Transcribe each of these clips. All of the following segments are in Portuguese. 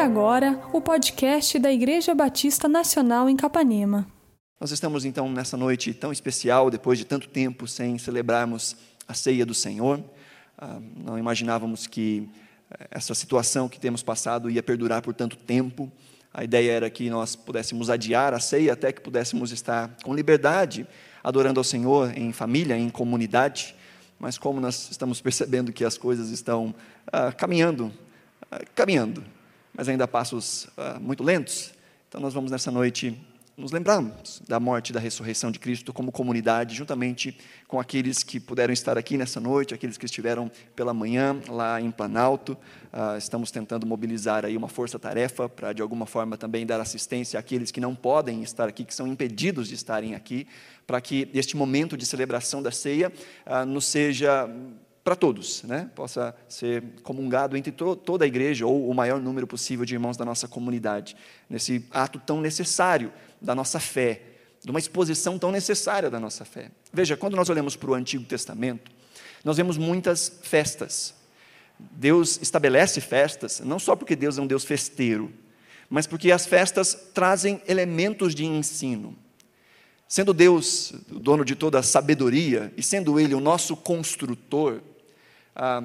agora o podcast da Igreja Batista Nacional em Capanema. Nós estamos então nessa noite tão especial, depois de tanto tempo sem celebrarmos a ceia do Senhor. Ah, não imaginávamos que eh, essa situação que temos passado ia perdurar por tanto tempo. A ideia era que nós pudéssemos adiar a ceia até que pudéssemos estar com liberdade, adorando ao Senhor em família, em comunidade. Mas como nós estamos percebendo que as coisas estão ah, caminhando, ah, caminhando, mas ainda a passos ah, muito lentos, então nós vamos nessa noite nos lembrarmos da morte e da ressurreição de Cristo como comunidade, juntamente com aqueles que puderam estar aqui nessa noite, aqueles que estiveram pela manhã lá em Planalto. Uh, estamos tentando mobilizar aí uma força-tarefa para, de alguma forma, também dar assistência àqueles que não podem estar aqui, que são impedidos de estarem aqui, para que este momento de celebração da ceia uh, nos seja para todos, né? possa ser comungado entre to toda a igreja ou o maior número possível de irmãos da nossa comunidade, nesse ato tão necessário da nossa fé, de uma exposição tão necessária da nossa fé. Veja, quando nós olhamos para o Antigo Testamento, nós vemos muitas festas. Deus estabelece festas, não só porque Deus é um Deus festeiro, mas porque as festas trazem elementos de ensino. Sendo Deus o dono de toda a sabedoria e sendo Ele o nosso construtor, a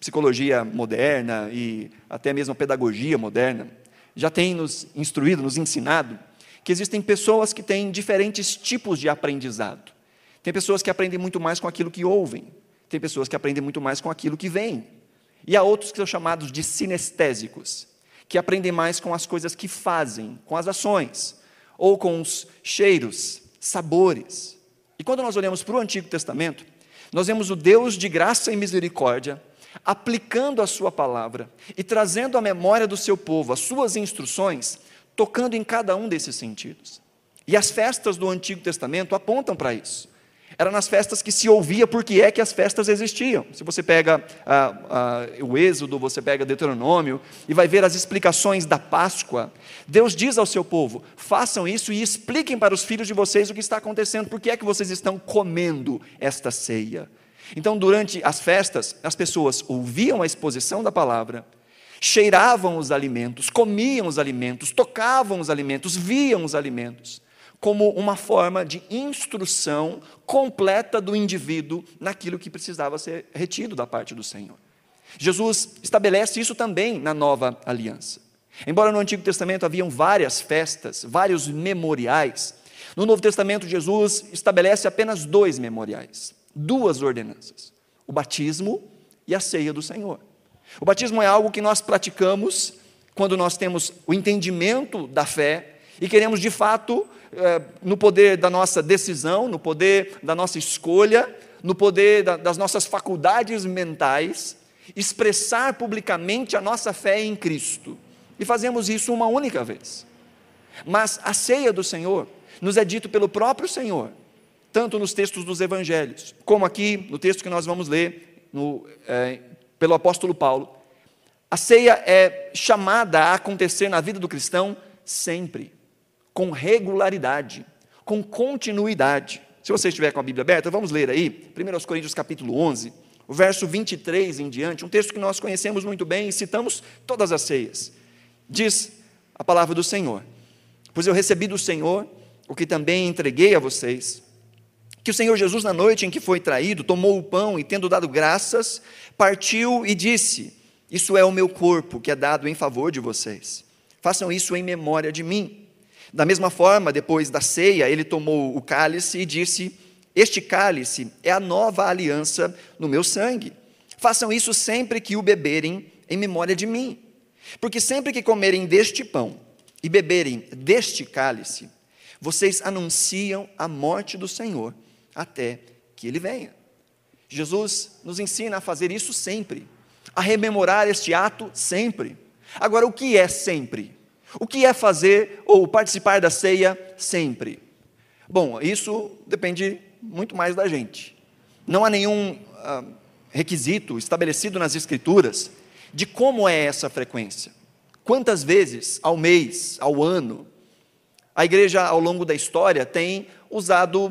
psicologia moderna e até mesmo a pedagogia moderna já tem nos instruído, nos ensinado que existem pessoas que têm diferentes tipos de aprendizado. Tem pessoas que aprendem muito mais com aquilo que ouvem, tem pessoas que aprendem muito mais com aquilo que veem. E há outros que são chamados de sinestésicos, que aprendem mais com as coisas que fazem, com as ações, ou com os cheiros, sabores. E quando nós olhamos para o Antigo Testamento, nós vemos o Deus de graça e misericórdia aplicando a sua palavra e trazendo à memória do seu povo as suas instruções tocando em cada um desses sentidos. E as festas do Antigo Testamento apontam para isso. Era nas festas que se ouvia porque é que as festas existiam. Se você pega ah, ah, o Êxodo, você pega Deuteronômio e vai ver as explicações da Páscoa, Deus diz ao seu povo: façam isso e expliquem para os filhos de vocês o que está acontecendo, por que é que vocês estão comendo esta ceia. Então, durante as festas, as pessoas ouviam a exposição da palavra, cheiravam os alimentos, comiam os alimentos, tocavam os alimentos, viam os alimentos, como uma forma de instrução completa do indivíduo naquilo que precisava ser retido da parte do Senhor. Jesus estabelece isso também na nova aliança. Embora no Antigo Testamento haviam várias festas, vários memoriais, no Novo Testamento Jesus estabelece apenas dois memoriais, duas ordenanças: o batismo e a ceia do Senhor. O batismo é algo que nós praticamos quando nós temos o entendimento da fé e queremos de fato, eh, no poder da nossa decisão, no poder da nossa escolha, no poder das nossas faculdades mentais, expressar publicamente a nossa fé em Cristo. E fazemos isso uma única vez. Mas a ceia do Senhor nos é dito pelo próprio Senhor, tanto nos textos dos evangelhos, como aqui no texto que nós vamos ler no, é, pelo apóstolo Paulo, a ceia é chamada a acontecer na vida do cristão sempre, com regularidade, com continuidade. Se você estiver com a Bíblia aberta, vamos ler aí, 1 Coríntios capítulo 11, o verso 23 em diante, um texto que nós conhecemos muito bem e citamos todas as ceias. Diz a palavra do Senhor: Pois eu recebi do Senhor o que também entreguei a vocês, que o Senhor Jesus, na noite em que foi traído, tomou o pão e, tendo dado graças, partiu e disse: Isso é o meu corpo que é dado em favor de vocês. Façam isso em memória de mim. Da mesma forma, depois da ceia, ele tomou o cálice e disse: Este cálice é a nova aliança no meu sangue. Façam isso sempre que o beberem em memória de mim. Porque sempre que comerem deste pão e beberem deste cálice, vocês anunciam a morte do Senhor até que ele venha. Jesus nos ensina a fazer isso sempre, a rememorar este ato sempre. Agora, o que é sempre? O que é fazer ou participar da ceia sempre? Bom, isso depende muito mais da gente. Não há nenhum ah, requisito estabelecido nas Escrituras de como é essa frequência. Quantas vezes ao mês, ao ano, a igreja ao longo da história tem usado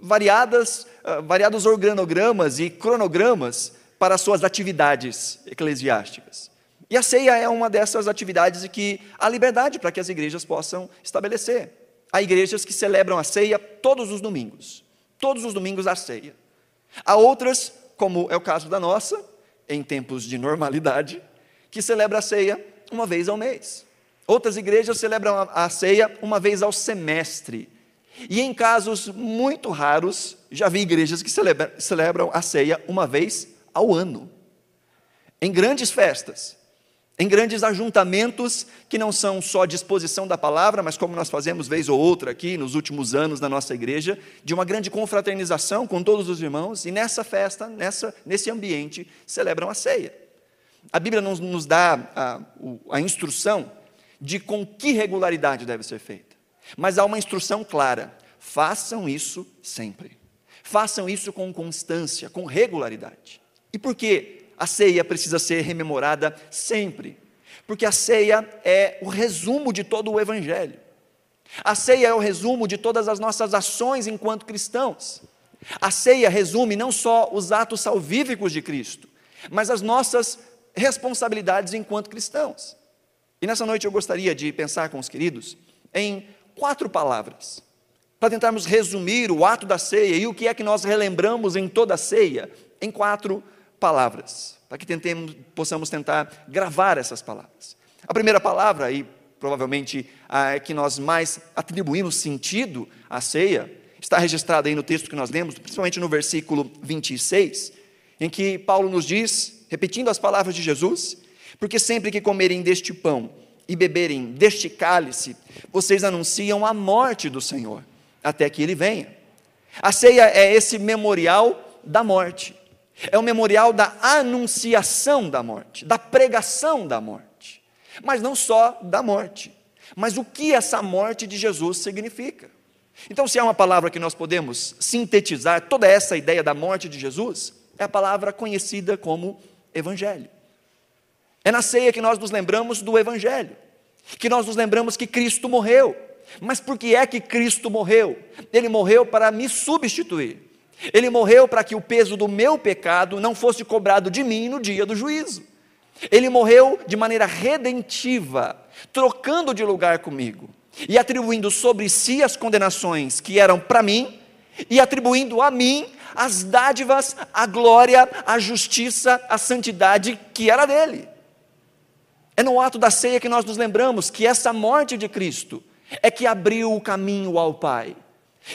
variadas, uh, variados organogramas e cronogramas para suas atividades eclesiásticas. E a ceia é uma dessas atividades que há liberdade para que as igrejas possam estabelecer. Há igrejas que celebram a ceia todos os domingos. Todos os domingos há ceia. Há outras, como é o caso da nossa, em tempos de normalidade, que celebra a ceia uma vez ao mês. Outras igrejas celebram a ceia uma vez ao semestre. E em casos muito raros, já vi igrejas que celebram a ceia uma vez ao ano. Em grandes festas, em grandes ajuntamentos que não são só disposição da palavra, mas como nós fazemos vez ou outra aqui nos últimos anos na nossa igreja, de uma grande confraternização com todos os irmãos, e nessa festa, nessa, nesse ambiente, celebram a ceia. A Bíblia nos, dá a, a instrução de com que regularidade deve ser feita. Mas há uma instrução clara: façam isso sempre. Façam isso com constância, com regularidade. E por que a ceia precisa ser rememorada sempre? Porque a ceia é o resumo de todo o Evangelho. A ceia é o resumo de todas as nossas ações enquanto cristãos. A ceia resume não só os atos salvíficos de Cristo, mas as nossas responsabilidades enquanto cristãos. E nessa noite eu gostaria de pensar com os queridos em quatro palavras, para tentarmos resumir o ato da ceia e o que é que nós relembramos em toda a ceia, em quatro palavras, para que tentemos, possamos tentar gravar essas palavras. A primeira palavra, e provavelmente a que nós mais atribuímos sentido à ceia, está registrada aí no texto que nós lemos, principalmente no versículo 26, em que Paulo nos diz, repetindo as palavras de Jesus, porque sempre que comerem deste pão e beberem deste cálice, vocês anunciam a morte do Senhor, até que ele venha. A ceia é esse memorial da morte, é o memorial da anunciação da morte, da pregação da morte, mas não só da morte, mas o que essa morte de Jesus significa. Então, se há uma palavra que nós podemos sintetizar toda essa ideia da morte de Jesus, é a palavra conhecida como Evangelho. É na ceia que nós nos lembramos do Evangelho, que nós nos lembramos que Cristo morreu. Mas por que é que Cristo morreu? Ele morreu para me substituir. Ele morreu para que o peso do meu pecado não fosse cobrado de mim no dia do juízo. Ele morreu de maneira redentiva, trocando de lugar comigo e atribuindo sobre si as condenações que eram para mim e atribuindo a mim as dádivas, a glória, a justiça, a santidade que era dele. É no ato da ceia que nós nos lembramos que essa morte de Cristo é que abriu o caminho ao Pai.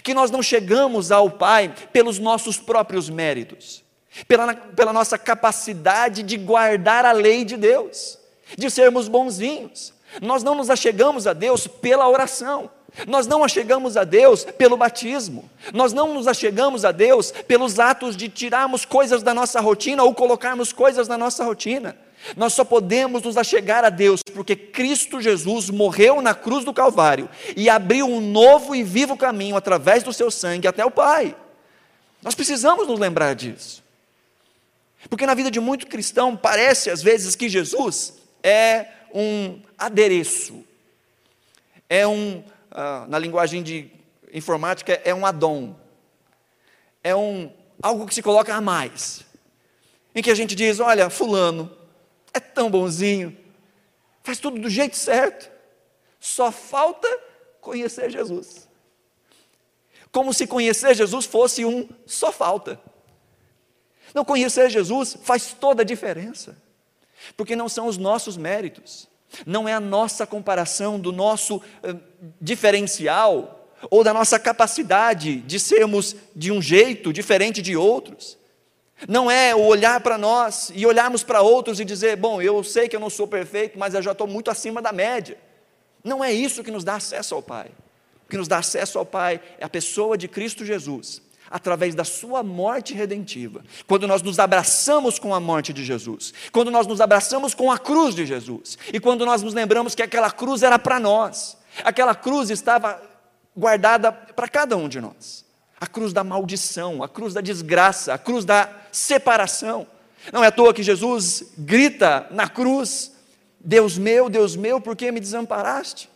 Que nós não chegamos ao Pai pelos nossos próprios méritos, pela, pela nossa capacidade de guardar a lei de Deus, de sermos bonzinhos. Nós não nos achegamos a Deus pela oração. Nós não achegamos a Deus pelo batismo, nós não nos achegamos a Deus pelos atos de tirarmos coisas da nossa rotina ou colocarmos coisas na nossa rotina. Nós só podemos nos achegar a Deus porque Cristo Jesus morreu na cruz do Calvário e abriu um novo e vivo caminho através do seu sangue até o Pai. Nós precisamos nos lembrar disso. Porque na vida de muito cristão parece às vezes que Jesus é um adereço, é um, ah, na linguagem de informática, é um addon, é um algo que se coloca a mais, em que a gente diz: olha, Fulano, é tão bonzinho, faz tudo do jeito certo, só falta conhecer Jesus. Como se conhecer Jesus fosse um só falta. Não conhecer Jesus faz toda a diferença, porque não são os nossos méritos, não é a nossa comparação do nosso uh, diferencial ou da nossa capacidade de sermos de um jeito diferente de outros. Não é o olhar para nós e olharmos para outros e dizer, bom, eu sei que eu não sou perfeito, mas eu já estou muito acima da média. Não é isso que nos dá acesso ao Pai. O que nos dá acesso ao Pai é a pessoa de Cristo Jesus, através da sua morte redentiva. Quando nós nos abraçamos com a morte de Jesus, quando nós nos abraçamos com a cruz de Jesus, e quando nós nos lembramos que aquela cruz era para nós, aquela cruz estava guardada para cada um de nós a cruz da maldição, a cruz da desgraça, a cruz da separação. Não é à toa que Jesus grita na cruz: Deus meu, Deus meu, por que me desamparaste?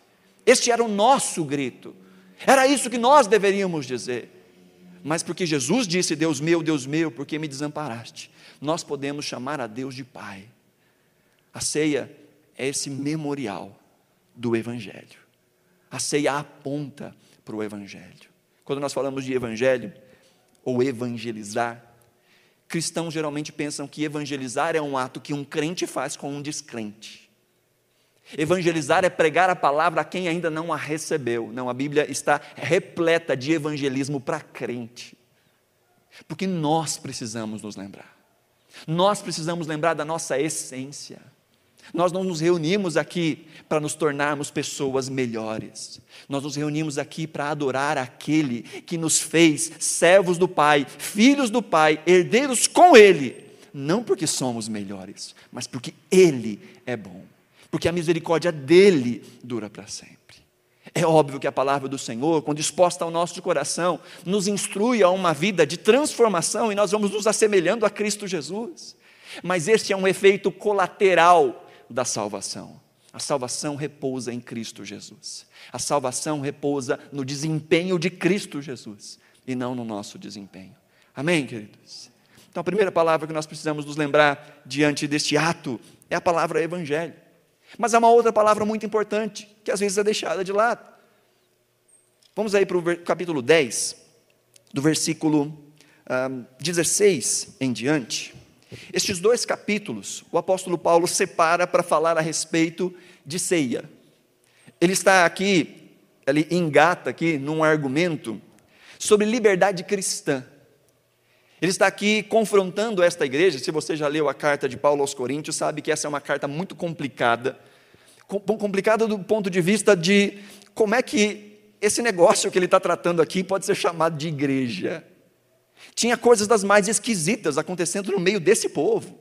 Este era o nosso grito, era isso que nós deveríamos dizer. Mas porque Jesus disse: Deus meu, Deus meu, por que me desamparaste? Nós podemos chamar a Deus de Pai. A ceia é esse memorial do Evangelho. A ceia aponta para o Evangelho. Quando nós falamos de Evangelho, ou evangelizar, cristãos geralmente pensam que evangelizar é um ato que um crente faz com um descrente. Evangelizar é pregar a palavra a quem ainda não a recebeu. Não, a Bíblia está repleta de evangelismo para crente. Porque nós precisamos nos lembrar. Nós precisamos lembrar da nossa essência. Nós não nos reunimos aqui para nos tornarmos pessoas melhores. Nós nos reunimos aqui para adorar aquele que nos fez servos do Pai, filhos do Pai, herdeiros com Ele. Não porque somos melhores, mas porque Ele é bom. Porque a misericórdia dele dura para sempre. É óbvio que a palavra do Senhor, quando exposta ao nosso coração, nos instrui a uma vida de transformação e nós vamos nos assemelhando a Cristo Jesus. Mas este é um efeito colateral da salvação. A salvação repousa em Cristo Jesus. A salvação repousa no desempenho de Cristo Jesus e não no nosso desempenho. Amém, queridos? Então, a primeira palavra que nós precisamos nos lembrar diante deste ato é a palavra evangelho. Mas há uma outra palavra muito importante, que às vezes é deixada de lado. Vamos aí para o capítulo 10, do versículo um, 16 em diante. Estes dois capítulos, o apóstolo Paulo separa para falar a respeito de ceia. Ele está aqui, ele engata aqui num argumento sobre liberdade cristã. Ele está aqui confrontando esta igreja. Se você já leu a carta de Paulo aos Coríntios, sabe que essa é uma carta muito complicada. Complicada do ponto de vista de como é que esse negócio que ele está tratando aqui pode ser chamado de igreja. Tinha coisas das mais esquisitas acontecendo no meio desse povo.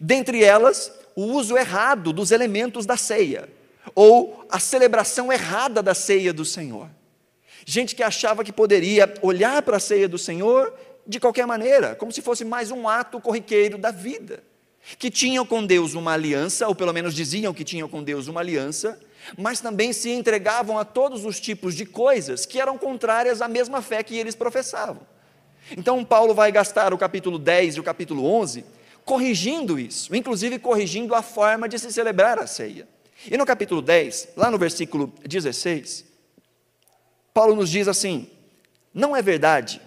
Dentre elas, o uso errado dos elementos da ceia, ou a celebração errada da ceia do Senhor. Gente que achava que poderia olhar para a ceia do Senhor de qualquer maneira, como se fosse mais um ato corriqueiro da vida. Que tinham com Deus uma aliança, ou pelo menos diziam que tinham com Deus uma aliança, mas também se entregavam a todos os tipos de coisas que eram contrárias à mesma fé que eles professavam. Então, Paulo vai gastar o capítulo 10 e o capítulo 11 corrigindo isso, inclusive corrigindo a forma de se celebrar a ceia. E no capítulo 10, lá no versículo 16, Paulo nos diz assim: Não é verdade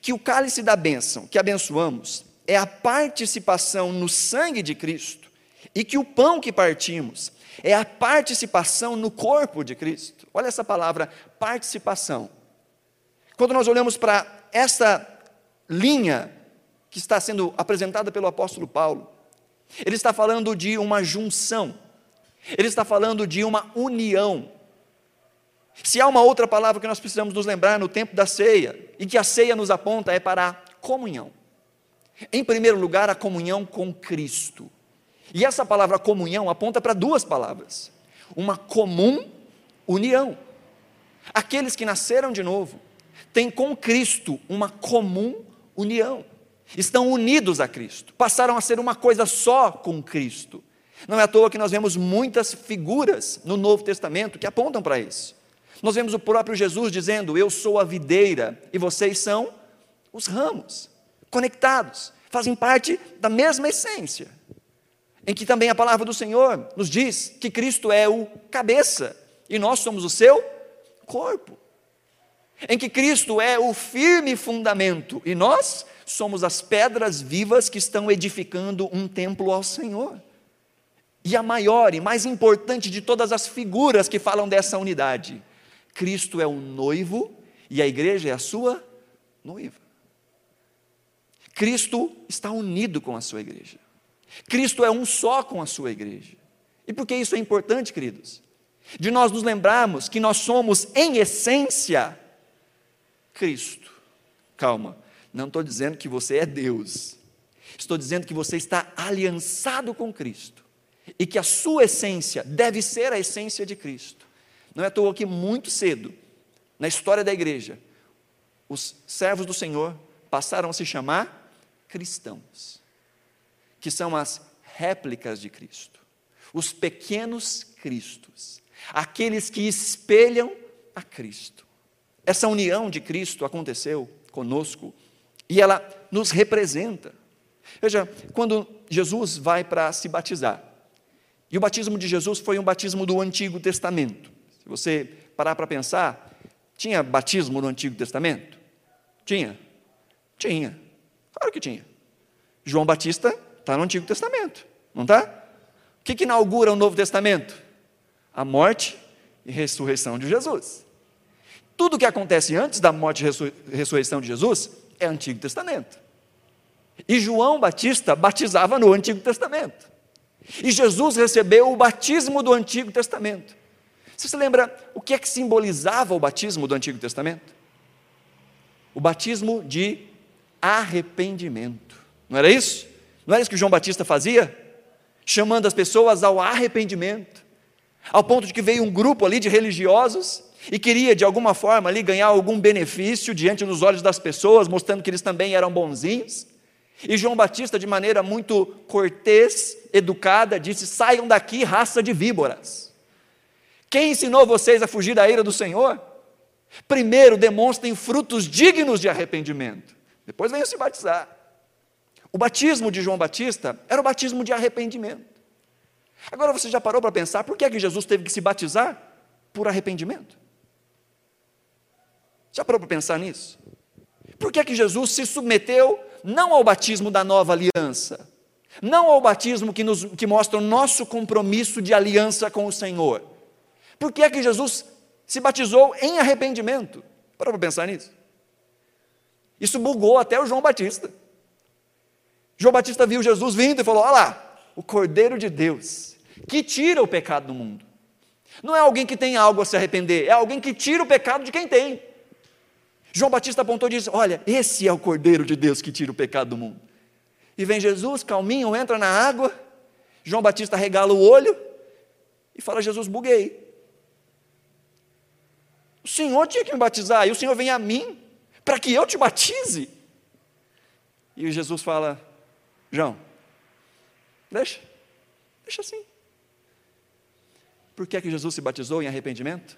que o cálice da bênção que abençoamos é a participação no sangue de Cristo, e que o pão que partimos é a participação no corpo de Cristo. Olha essa palavra, participação. Quando nós olhamos para essa linha que está sendo apresentada pelo apóstolo Paulo, ele está falando de uma junção, ele está falando de uma união. Se há uma outra palavra que nós precisamos nos lembrar no tempo da ceia, e que a ceia nos aponta, é para a comunhão. Em primeiro lugar, a comunhão com Cristo. E essa palavra comunhão aponta para duas palavras: uma comum união. Aqueles que nasceram de novo têm com Cristo uma comum união. Estão unidos a Cristo, passaram a ser uma coisa só com Cristo. Não é à toa que nós vemos muitas figuras no Novo Testamento que apontam para isso. Nós vemos o próprio Jesus dizendo: Eu sou a videira e vocês são os ramos, conectados, fazem parte da mesma essência. Em que também a palavra do Senhor nos diz que Cristo é o cabeça e nós somos o seu corpo em que Cristo é o firme fundamento e nós somos as pedras vivas que estão edificando um templo ao Senhor. E a maior e mais importante de todas as figuras que falam dessa unidade, Cristo é o noivo e a igreja é a sua noiva. Cristo está unido com a sua igreja. Cristo é um só com a sua igreja. E por que isso é importante, queridos? De nós nos lembrarmos que nós somos, em essência, Cristo. Calma, não estou dizendo que você é Deus. Estou dizendo que você está aliançado com Cristo e que a sua essência deve ser a essência de Cristo. Não é à toa que muito cedo, na história da igreja, os servos do Senhor passaram a se chamar cristãos, que são as réplicas de Cristo, os pequenos Cristos, aqueles que espelham a Cristo. Essa união de Cristo aconteceu conosco e ela nos representa. Veja, quando Jesus vai para se batizar, E o batismo de Jesus foi um batismo do Antigo Testamento. Se você parar para pensar, tinha batismo no Antigo Testamento? Tinha? Tinha. Claro que tinha. João Batista está no Antigo Testamento, não está? O que, que inaugura o Novo Testamento? A morte e ressurreição de Jesus. Tudo que acontece antes da morte e ressurreição de Jesus é Antigo Testamento. E João Batista batizava no Antigo Testamento. E Jesus recebeu o batismo do Antigo Testamento. Você se lembra o que é que simbolizava o batismo do Antigo Testamento? O batismo de arrependimento. Não era isso? Não era isso que João Batista fazia? Chamando as pessoas ao arrependimento. Ao ponto de que veio um grupo ali de religiosos e queria de alguma forma ali ganhar algum benefício diante dos olhos das pessoas, mostrando que eles também eram bonzinhos. E João Batista, de maneira muito cortês, educada, disse: Saiam daqui, raça de víboras. Quem ensinou vocês a fugir da ira do Senhor? Primeiro demonstrem frutos dignos de arrependimento, depois venham se batizar. O batismo de João Batista era o batismo de arrependimento. Agora você já parou para pensar por que, é que Jesus teve que se batizar? Por arrependimento. Já parou para pensar nisso? Por que, é que Jesus se submeteu não ao batismo da nova aliança, não ao batismo que, nos, que mostra o nosso compromisso de aliança com o Senhor. Por que é que Jesus se batizou em arrependimento? Para pensar nisso. Isso bugou até o João Batista. João Batista viu Jesus vindo e falou: Olha lá, o Cordeiro de Deus, que tira o pecado do mundo. Não é alguém que tem algo a se arrepender, é alguém que tira o pecado de quem tem. João Batista apontou e disse: Olha, esse é o Cordeiro de Deus que tira o pecado do mundo. E vem Jesus, calminho, entra na água. João Batista regala o olho e fala: Jesus, buguei. O Senhor tinha que me batizar, e o Senhor vem a mim para que eu te batize. E Jesus fala: João, deixa, deixa assim. Por que é que Jesus se batizou em arrependimento?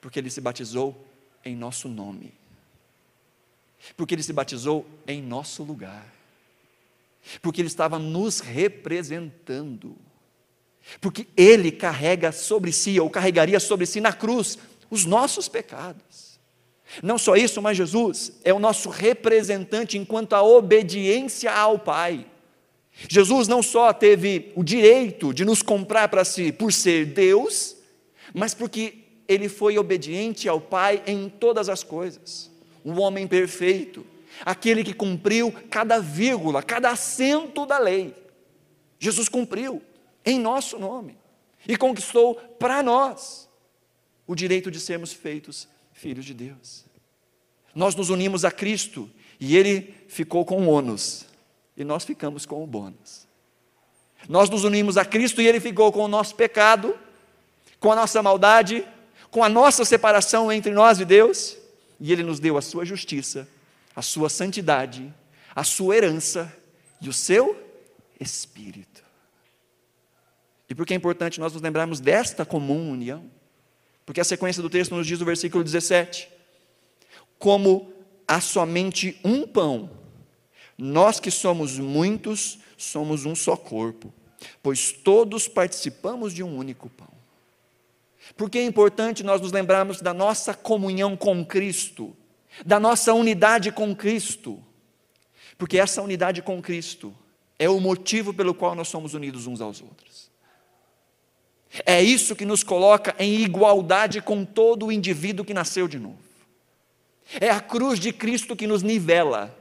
Porque ele se batizou em nosso nome porque ele se batizou em nosso lugar, porque ele estava nos representando, porque ele carrega sobre si, ou carregaria sobre si na cruz, os nossos pecados. Não só isso, mas Jesus é o nosso representante enquanto a obediência ao Pai. Jesus não só teve o direito de nos comprar para si por ser Deus, mas porque ele foi obediente ao Pai em todas as coisas o homem perfeito, aquele que cumpriu cada vírgula, cada acento da lei. Jesus cumpriu em nosso nome e conquistou para nós o direito de sermos feitos filhos de Deus. Nós nos unimos a Cristo e ele ficou com o ônus e nós ficamos com o bônus. Nós nos unimos a Cristo e ele ficou com o nosso pecado, com a nossa maldade, com a nossa separação entre nós e Deus, e Ele nos deu a sua justiça, a sua santidade, a sua herança e o seu Espírito. E por que é importante nós nos lembrarmos desta comum união? Porque a sequência do texto nos diz no versículo 17: Como há somente um pão, nós que somos muitos, somos um só corpo, pois todos participamos de um único pão. Porque é importante nós nos lembrarmos da nossa comunhão com Cristo, da nossa unidade com Cristo. Porque essa unidade com Cristo é o motivo pelo qual nós somos unidos uns aos outros. É isso que nos coloca em igualdade com todo o indivíduo que nasceu de novo. É a cruz de Cristo que nos nivela.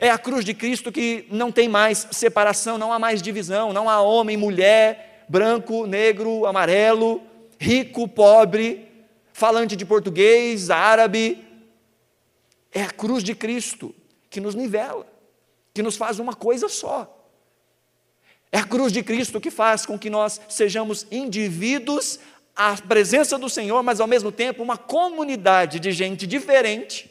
É a cruz de Cristo que não tem mais separação, não há mais divisão, não há homem, mulher, branco, negro, amarelo, rico, pobre, falante de português, árabe. É a cruz de Cristo que nos nivela, que nos faz uma coisa só. É a cruz de Cristo que faz com que nós sejamos indivíduos à presença do Senhor, mas ao mesmo tempo uma comunidade de gente diferente,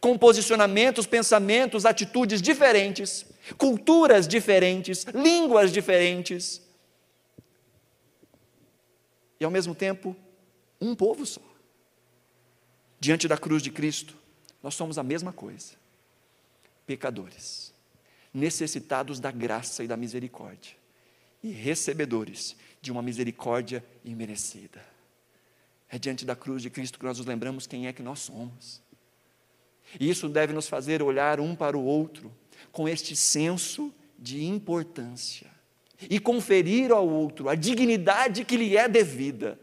com posicionamentos, pensamentos, atitudes diferentes, culturas diferentes, línguas diferentes e ao mesmo tempo um povo só. Diante da cruz de Cristo, nós somos a mesma coisa. Pecadores, necessitados da graça e da misericórdia. e recebedores de uma misericórdia imerecida. É diante da cruz de Cristo que nós nos lembramos quem é que nós somos. E isso deve nos fazer olhar um para o outro com este senso de importância e conferir ao outro a dignidade que lhe é devida.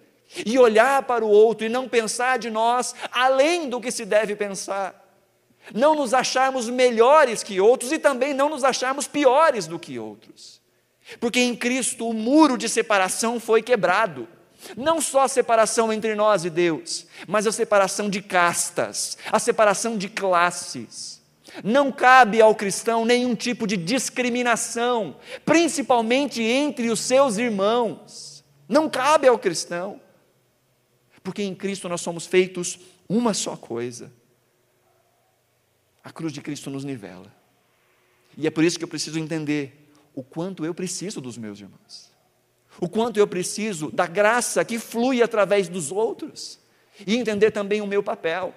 E olhar para o outro e não pensar de nós além do que se deve pensar. Não nos acharmos melhores que outros e também não nos acharmos piores do que outros. Porque em Cristo o muro de separação foi quebrado. Não só a separação entre nós e Deus, mas a separação de castas, a separação de classes. Não cabe ao cristão nenhum tipo de discriminação, principalmente entre os seus irmãos. Não cabe ao cristão, porque em Cristo nós somos feitos uma só coisa. A cruz de Cristo nos nivela. E é por isso que eu preciso entender o quanto eu preciso dos meus irmãos o quanto eu preciso da graça que flui através dos outros, e entender também o meu papel,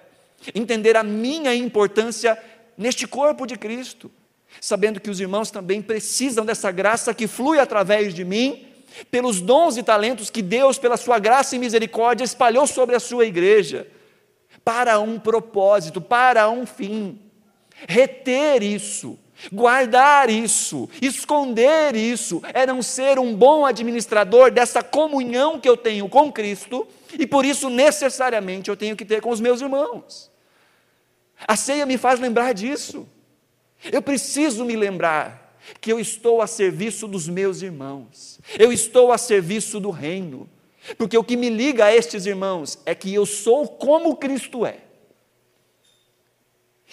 entender a minha importância neste corpo de Cristo, sabendo que os irmãos também precisam dessa graça que flui através de mim, pelos dons e talentos que Deus, pela sua graça e misericórdia, espalhou sobre a sua igreja, para um propósito, para um fim. Reter isso, Guardar isso, esconder isso, é não ser um bom administrador dessa comunhão que eu tenho com Cristo, e por isso necessariamente eu tenho que ter com os meus irmãos. A ceia me faz lembrar disso. Eu preciso me lembrar que eu estou a serviço dos meus irmãos, eu estou a serviço do reino, porque o que me liga a estes irmãos é que eu sou como Cristo é,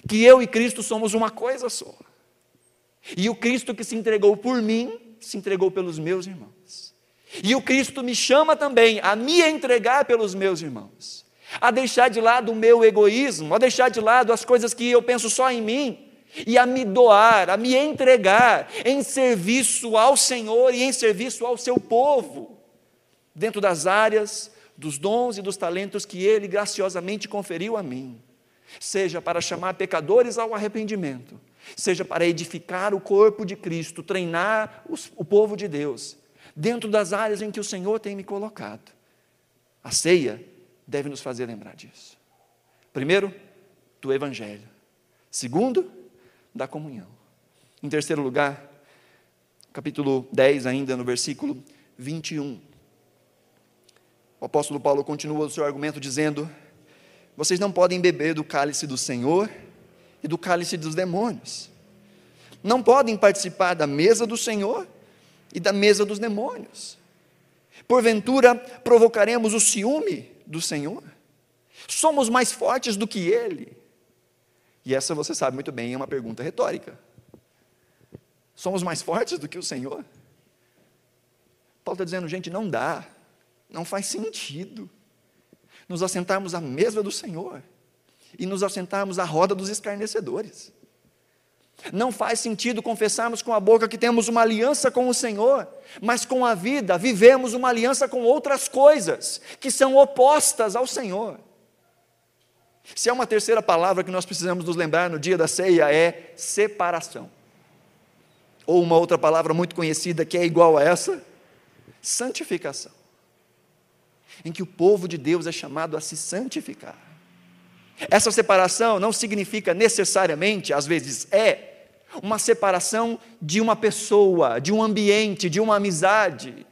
que eu e Cristo somos uma coisa só. E o Cristo que se entregou por mim, se entregou pelos meus irmãos. E o Cristo me chama também a me entregar pelos meus irmãos, a deixar de lado o meu egoísmo, a deixar de lado as coisas que eu penso só em mim, e a me doar, a me entregar em serviço ao Senhor e em serviço ao seu povo, dentro das áreas dos dons e dos talentos que Ele graciosamente conferiu a mim, seja para chamar pecadores ao arrependimento, seja para edificar o corpo de Cristo, treinar os, o povo de Deus, dentro das áreas em que o Senhor tem me colocado. A ceia deve nos fazer lembrar disso. Primeiro, do Evangelho. Segundo, da comunhão. Em terceiro lugar, capítulo 10, ainda no versículo 21. O apóstolo Paulo continua o seu argumento dizendo: Vocês não podem beber do cálice do Senhor e do cálice dos demônios. Não podem participar da mesa do Senhor e da mesa dos demônios. Porventura provocaremos o ciúme do Senhor? Somos mais fortes do que Ele? E essa você sabe muito bem, é uma pergunta retórica. Somos mais fortes do que o Senhor? Paulo está dizendo, gente, não dá, não faz sentido nos assentarmos à mesa do Senhor e nos assentarmos à roda dos escarnecedores. Não faz sentido confessarmos com a boca que temos uma aliança com o Senhor, mas com a vida vivemos uma aliança com outras coisas que são opostas ao Senhor. Se há uma terceira palavra que nós precisamos nos lembrar no dia da ceia é separação. Ou uma outra palavra muito conhecida que é igual a essa, santificação. Em que o povo de Deus é chamado a se santificar. Essa separação não significa necessariamente, às vezes é, uma separação de uma pessoa, de um ambiente, de uma amizade,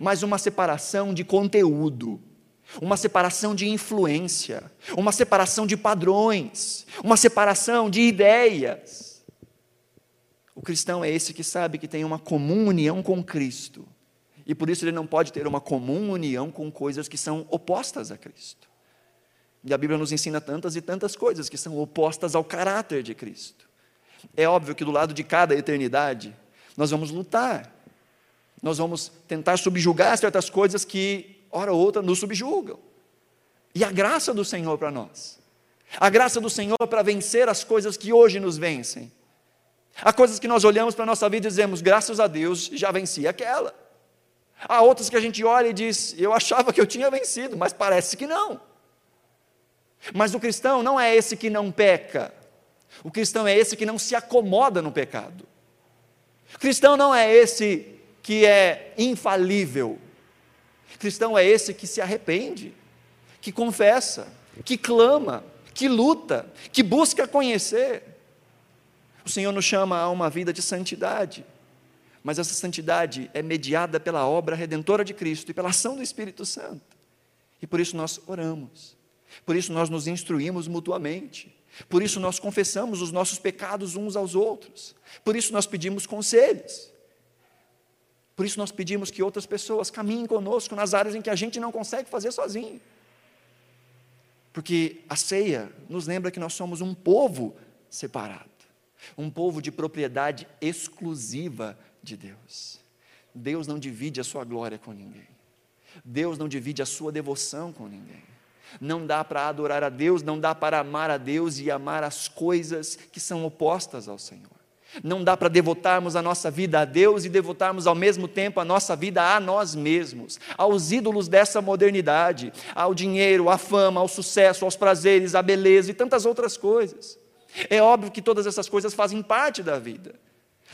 mas uma separação de conteúdo, uma separação de influência, uma separação de padrões, uma separação de ideias. O cristão é esse que sabe que tem uma comum união com Cristo, e por isso ele não pode ter uma comum união com coisas que são opostas a Cristo. E a Bíblia nos ensina tantas e tantas coisas que são opostas ao caráter de Cristo. É óbvio que do lado de cada eternidade, nós vamos lutar. Nós vamos tentar subjugar certas coisas que, hora ou outra, nos subjugam. E a graça do Senhor para nós. A graça do Senhor para vencer as coisas que hoje nos vencem. Há coisas que nós olhamos para a nossa vida e dizemos, graças a Deus, já venci aquela. Há outras que a gente olha e diz, eu achava que eu tinha vencido, mas parece que não. Mas o cristão não é esse que não peca. O cristão é esse que não se acomoda no pecado. O cristão não é esse que é infalível. Cristão é esse que se arrepende, que confessa, que clama, que luta, que busca conhecer. O Senhor nos chama a uma vida de santidade, mas essa santidade é mediada pela obra redentora de Cristo e pela ação do Espírito Santo. E por isso nós oramos, por isso nós nos instruímos mutuamente, por isso nós confessamos os nossos pecados uns aos outros, por isso nós pedimos conselhos. Por isso nós pedimos que outras pessoas caminhem conosco nas áreas em que a gente não consegue fazer sozinho. Porque a ceia nos lembra que nós somos um povo separado, um povo de propriedade exclusiva de Deus. Deus não divide a sua glória com ninguém. Deus não divide a sua devoção com ninguém. Não dá para adorar a Deus, não dá para amar a Deus e amar as coisas que são opostas ao Senhor. Não dá para devotarmos a nossa vida a Deus e devotarmos ao mesmo tempo a nossa vida a nós mesmos, aos ídolos dessa modernidade, ao dinheiro, à fama, ao sucesso, aos prazeres, à beleza e tantas outras coisas. É óbvio que todas essas coisas fazem parte da vida.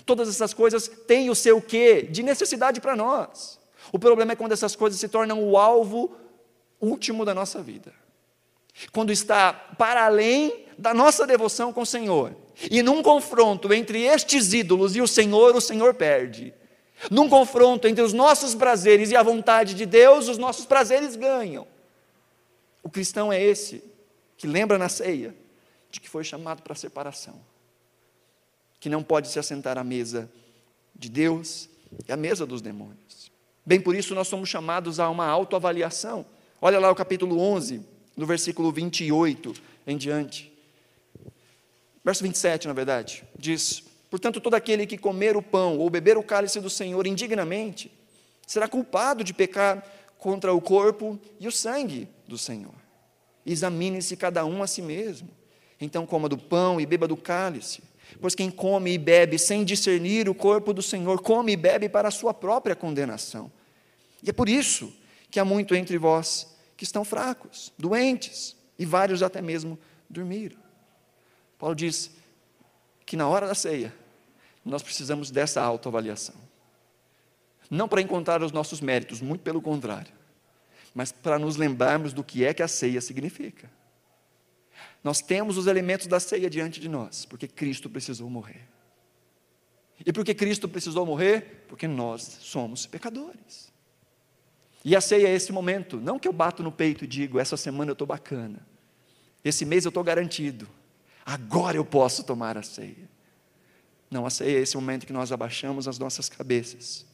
Todas essas coisas têm o seu quê de necessidade para nós. O problema é quando essas coisas se tornam o alvo último da nossa vida. Quando está para além da nossa devoção com o Senhor. E num confronto entre estes ídolos e o Senhor, o Senhor perde. Num confronto entre os nossos prazeres e a vontade de Deus, os nossos prazeres ganham. O cristão é esse que lembra na ceia de que foi chamado para a separação, que não pode se assentar à mesa de Deus e à mesa dos demônios. Bem por isso nós somos chamados a uma autoavaliação. Olha lá o capítulo 11, no versículo 28 em diante. Verso 27, na verdade, diz: Portanto, todo aquele que comer o pão ou beber o cálice do Senhor indignamente será culpado de pecar contra o corpo e o sangue do Senhor. Examine-se cada um a si mesmo. Então coma do pão e beba do cálice. Pois quem come e bebe sem discernir o corpo do Senhor, come e bebe para a sua própria condenação. E é por isso que há muito entre vós que estão fracos, doentes, e vários até mesmo dormiram. Paulo diz que na hora da ceia, nós precisamos dessa autoavaliação. Não para encontrar os nossos méritos, muito pelo contrário, mas para nos lembrarmos do que é que a ceia significa. Nós temos os elementos da ceia diante de nós, porque Cristo precisou morrer. E porque Cristo precisou morrer? Porque nós somos pecadores. E a ceia é esse momento, não que eu bato no peito e digo, essa semana eu estou bacana, esse mês eu estou garantido, agora eu posso tomar a ceia. Não, a ceia é esse momento que nós abaixamos as nossas cabeças,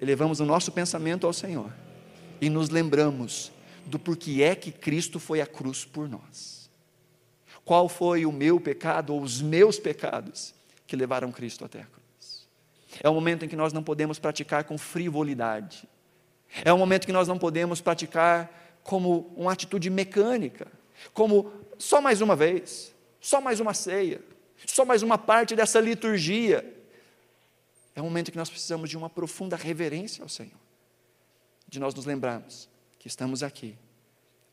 elevamos o nosso pensamento ao Senhor e nos lembramos do porquê é que Cristo foi à cruz por nós. Qual foi o meu pecado ou os meus pecados que levaram Cristo até a cruz? É o momento em que nós não podemos praticar com frivolidade. É um momento que nós não podemos praticar como uma atitude mecânica, como só mais uma vez, só mais uma ceia, só mais uma parte dessa liturgia. É um momento que nós precisamos de uma profunda reverência ao Senhor, de nós nos lembrarmos que estamos aqui,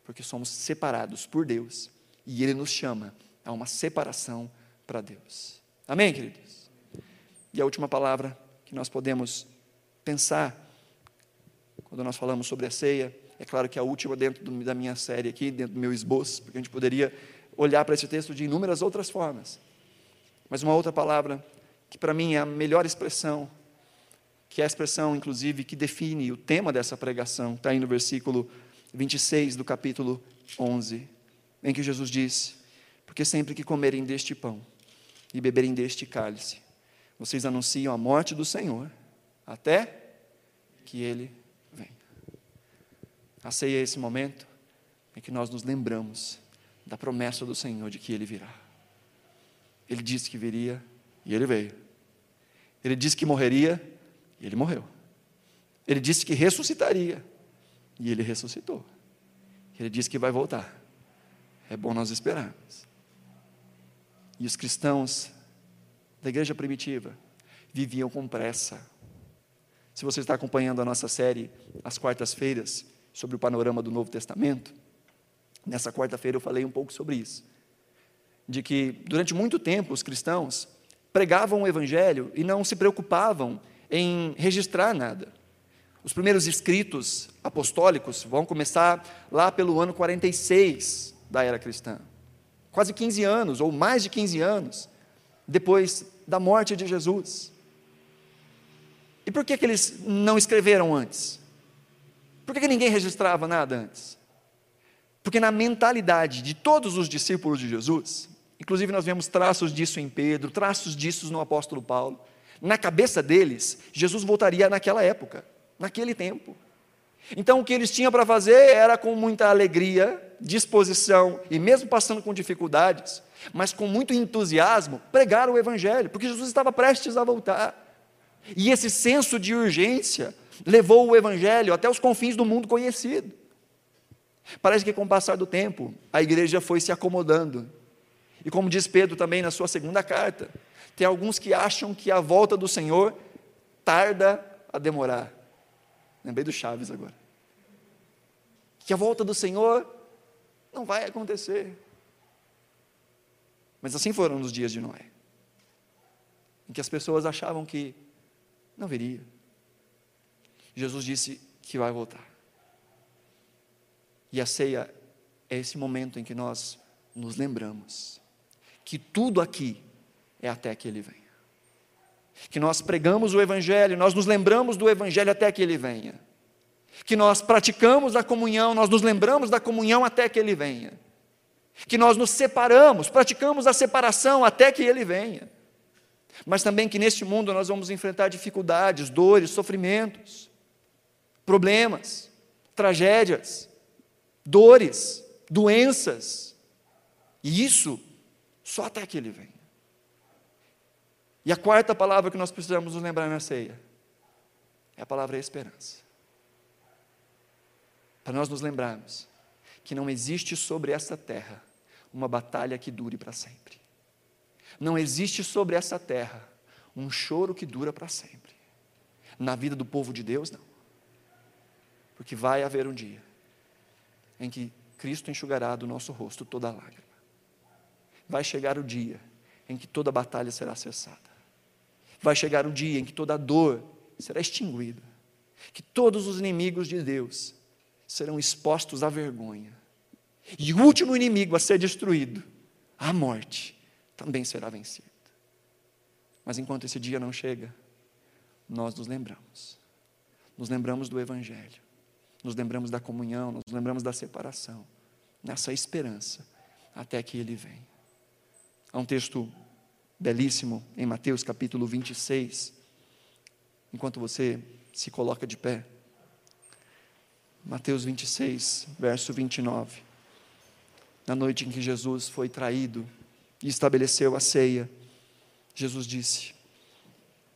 porque somos separados por Deus e Ele nos chama a uma separação para Deus. Amém, queridos? E a última palavra que nós podemos pensar quando nós falamos sobre a ceia, é claro que a última dentro do, da minha série aqui, dentro do meu esboço, porque a gente poderia olhar para esse texto de inúmeras outras formas. Mas uma outra palavra, que para mim é a melhor expressão, que é a expressão, inclusive, que define o tema dessa pregação, está aí no versículo 26 do capítulo 11, em que Jesus diz: Porque sempre que comerem deste pão e beberem deste cálice, vocês anunciam a morte do Senhor, até que ele. A ceia é esse momento em que nós nos lembramos da promessa do Senhor de que Ele virá. Ele disse que viria e Ele veio. Ele disse que morreria e Ele morreu. Ele disse que ressuscitaria e Ele ressuscitou. Ele disse que vai voltar. É bom nós esperarmos. E os cristãos da igreja primitiva viviam com pressa. Se você está acompanhando a nossa série às quartas-feiras sobre o panorama do Novo Testamento, Nessa quarta-feira eu falei um pouco sobre isso. De que durante muito tempo os cristãos pregavam o evangelho e não se preocupavam em registrar nada. Os primeiros escritos apostólicos vão começar lá pelo ano 46 da era cristã. Quase 15 anos, ou mais de 15 anos, depois da morte de Jesus. E por que, que eles não escreveram antes? Por que, ninguém registrava nada antes? Porque na mentalidade de todos os discípulos de Jesus, inclusive nós vemos traços disso em Pedro, traços disso no apóstolo Paulo, na cabeça deles, Jesus voltaria naquela época, naquele tempo. Então o que eles tinham para fazer era com muita alegria, disposição e mesmo passando com dificuldades, mas com muito entusiasmo, pregar o evangelho, porque Jesus estava prestes a voltar. E esse senso de urgência levou o evangelho até os confins do mundo conhecido. Parece que com o passar do tempo, a igreja foi se acomodando. E como diz Pedro também na sua segunda carta, tem alguns que acham que a volta do Senhor tarda a demorar. Lembrei do Chaves agora. Que a volta do Senhor não vai acontecer. Mas assim foram nos dias de Noé, em que as pessoas achavam que não viria. Jesus disse que vai voltar. E a ceia é esse momento em que nós nos lembramos que tudo aqui é até que Ele venha. Que nós pregamos o Evangelho, nós nos lembramos do Evangelho até que Ele venha. Que nós praticamos a comunhão, nós nos lembramos da comunhão até que Ele venha. Que nós nos separamos, praticamos a separação até que Ele venha. Mas também que neste mundo nós vamos enfrentar dificuldades, dores, sofrimentos, problemas, tragédias dores, doenças. E isso só até que Ele vem. E a quarta palavra que nós precisamos nos lembrar na ceia é a palavra esperança. Para nós nos lembrarmos que não existe sobre essa terra uma batalha que dure para sempre. Não existe sobre essa terra um choro que dura para sempre. Na vida do povo de Deus, não. Porque vai haver um dia em que Cristo enxugará do nosso rosto toda lágrima. Vai chegar o dia em que toda batalha será cessada. Vai chegar o dia em que toda dor será extinguida. Que todos os inimigos de Deus serão expostos à vergonha. E o último inimigo a ser destruído, a morte, também será vencido. Mas enquanto esse dia não chega, nós nos lembramos. Nos lembramos do Evangelho nos lembramos da comunhão, nos lembramos da separação, nessa esperança, até que Ele vem. Há um texto belíssimo em Mateus capítulo 26, enquanto você se coloca de pé. Mateus 26, verso 29. Na noite em que Jesus foi traído e estabeleceu a ceia, Jesus disse: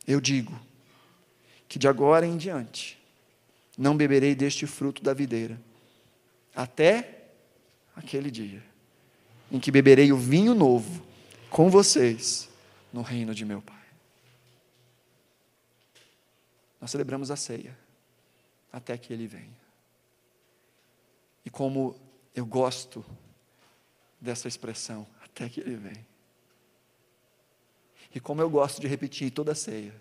Eu digo que de agora em diante não beberei deste fruto da videira, até aquele dia em que beberei o vinho novo com vocês no reino de meu Pai. Nós celebramos a ceia até que Ele venha. E como eu gosto dessa expressão, até que Ele venha. E como eu gosto de repetir toda a ceia,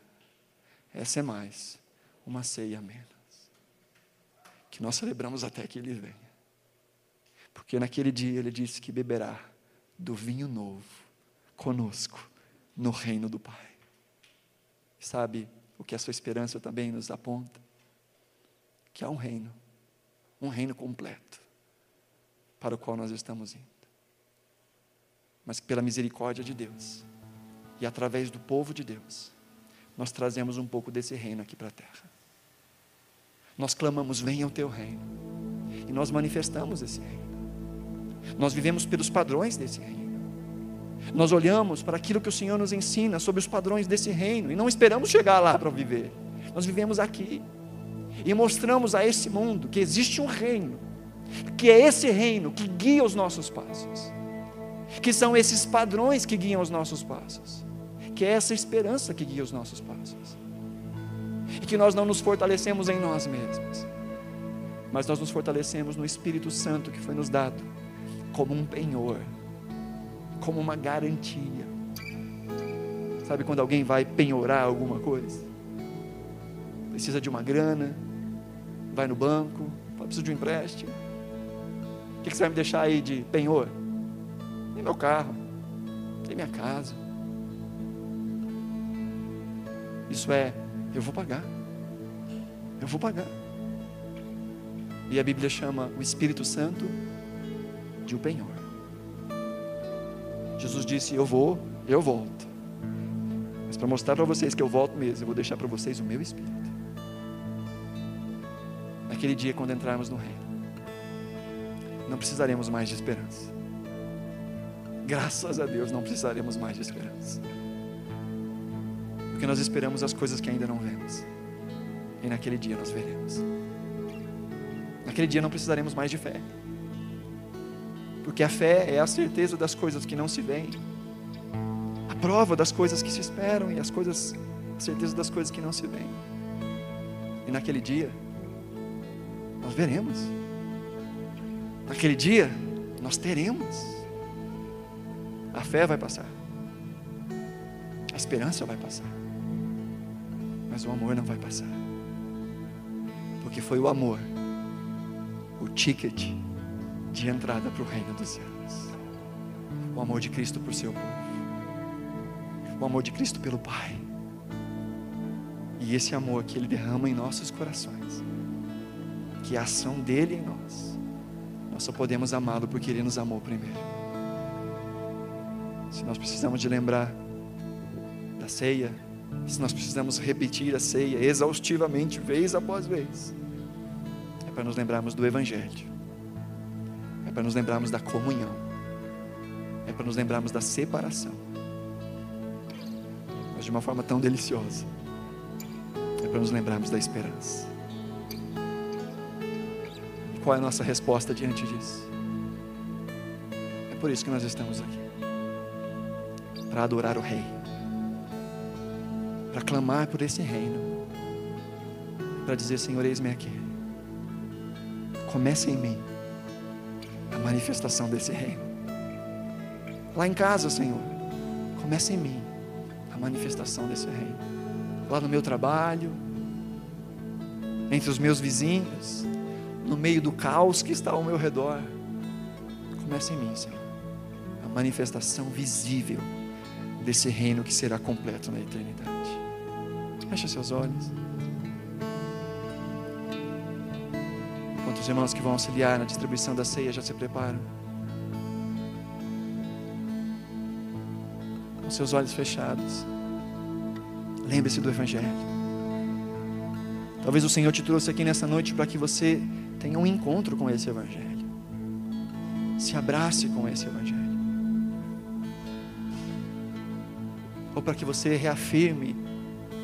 essa é mais uma ceia menos que nós celebramos até que Ele venha. Porque naquele dia Ele disse que beberá do vinho novo conosco no reino do Pai. Sabe o que a sua esperança também nos aponta? Que há um reino, um reino completo, para o qual nós estamos indo. Mas pela misericórdia de Deus e através do povo de Deus, nós trazemos um pouco desse reino aqui para a terra nós clamamos: venha o teu reino. E nós manifestamos esse reino. Nós vivemos pelos padrões desse reino. Nós olhamos para aquilo que o Senhor nos ensina sobre os padrões desse reino e não esperamos chegar lá para viver. Nós vivemos aqui e mostramos a esse mundo que existe um reino, que é esse reino que guia os nossos passos, que são esses padrões que guiam os nossos passos, que é essa esperança que guia os nossos passos e que nós não nos fortalecemos em nós mesmos, mas nós nos fortalecemos no Espírito Santo que foi nos dado como um penhor, como uma garantia. Sabe quando alguém vai penhorar alguma coisa? precisa de uma grana, vai no banco, fala, preciso de um empréstimo. O que você vai me deixar aí de penhor? Tem meu carro, tem minha casa. Isso é, eu vou pagar. Eu vou pagar. E a Bíblia chama o Espírito Santo de o penhor. Jesus disse: Eu vou, eu volto. Mas para mostrar para vocês que eu volto mesmo, eu vou deixar para vocês o meu Espírito. Naquele dia, quando entrarmos no reino, não precisaremos mais de esperança. Graças a Deus, não precisaremos mais de esperança. Porque nós esperamos as coisas que ainda não vemos. E naquele dia nós veremos. Naquele dia não precisaremos mais de fé. Porque a fé é a certeza das coisas que não se veem, a prova das coisas que se esperam e as coisas, a certeza das coisas que não se veem. E naquele dia, nós veremos. Naquele dia, nós teremos. A fé vai passar, a esperança vai passar, mas o amor não vai passar, porque foi o amor, o ticket de entrada para o reino dos céus. O amor de Cristo por seu povo. O amor de Cristo pelo Pai. E esse amor que Ele derrama em nossos corações, que é a ação dele em nós, nós só podemos amá-lo porque Ele nos amou primeiro. Se nós precisamos de lembrar da ceia, se nós precisamos repetir a ceia exaustivamente, vez após vez, é para nos lembrarmos do Evangelho é para nos lembrarmos da comunhão, é para nos lembrarmos da separação, mas de uma forma tão deliciosa, é para nos lembrarmos da esperança. Qual é a nossa resposta diante disso? É por isso que nós estamos aqui para adorar o Rei, para clamar por esse reino, para dizer: Senhor, eis-me aqui, comece em mim a manifestação desse reino. Lá em casa, Senhor, começa em mim a manifestação desse reino. Lá no meu trabalho, entre os meus vizinhos, no meio do caos que está ao meu redor. Começa em mim, Senhor, a manifestação visível desse reino que será completo na eternidade. Feche seus olhos. Enquanto os irmãos que vão auxiliar na distribuição da ceia já se preparam. Com seus olhos fechados. Lembre-se do Evangelho. Talvez o Senhor te trouxe aqui nessa noite para que você tenha um encontro com esse Evangelho. Se abrace com esse Evangelho. Ou para que você reafirme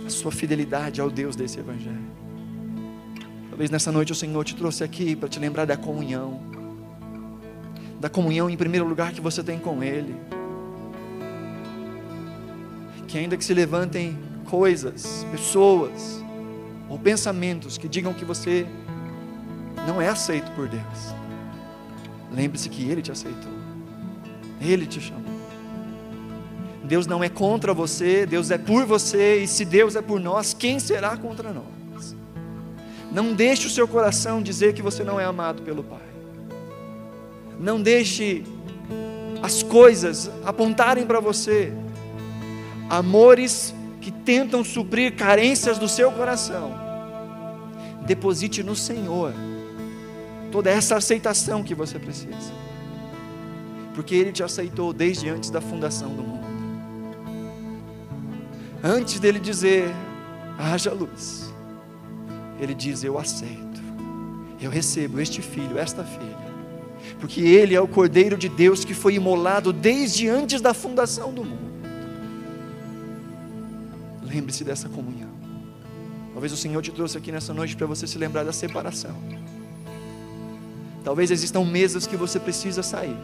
a sua fidelidade ao Deus desse Evangelho. Talvez nessa noite o Senhor te trouxe aqui para te lembrar da comunhão. Da comunhão em primeiro lugar que você tem com Ele. Que ainda que se levantem coisas, pessoas ou pensamentos que digam que você não é aceito por Deus. Lembre-se que Ele te aceitou. Ele te chamou. Deus não é contra você, Deus é por você, e se Deus é por nós, quem será contra nós? Não deixe o seu coração dizer que você não é amado pelo Pai. Não deixe as coisas apontarem para você amores que tentam suprir carências do seu coração. Deposite no Senhor toda essa aceitação que você precisa. Porque Ele te aceitou desde antes da fundação do mundo. Antes dele dizer: haja luz ele diz: Eu aceito, eu recebo este filho, esta filha, porque ele é o Cordeiro de Deus que foi imolado desde antes da fundação do mundo. Lembre-se dessa comunhão. Talvez o Senhor te trouxe aqui nessa noite para você se lembrar da separação. Talvez existam mesas que você precisa sair.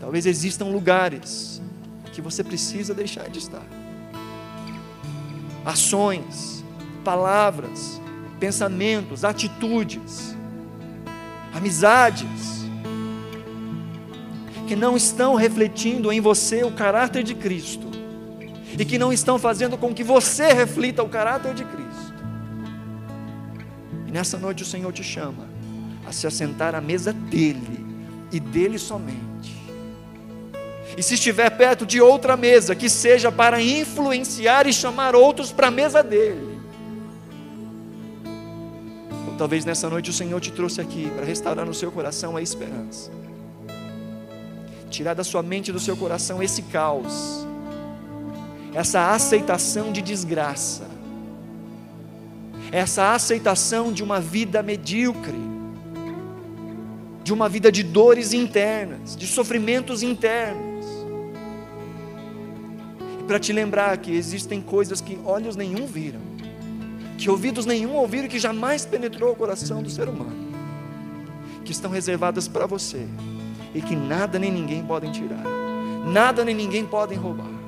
Talvez existam lugares que você precisa deixar de estar. Ações, palavras, pensamentos, atitudes, amizades, que não estão refletindo em você o caráter de Cristo, e que não estão fazendo com que você reflita o caráter de Cristo. E nessa noite o Senhor te chama a se assentar à mesa dele e dele somente. E se estiver perto de outra mesa, que seja para influenciar e chamar outros para a mesa dele. Ou talvez nessa noite o Senhor te trouxe aqui para restaurar no seu coração a esperança. Tirar da sua mente e do seu coração esse caos, essa aceitação de desgraça, essa aceitação de uma vida medíocre, de uma vida de dores internas, de sofrimentos internos para te lembrar que existem coisas que olhos nenhum viram, que ouvidos nenhum ouviram, que jamais penetrou o coração do ser humano, que estão reservadas para você e que nada nem ninguém podem tirar, nada nem ninguém podem roubar.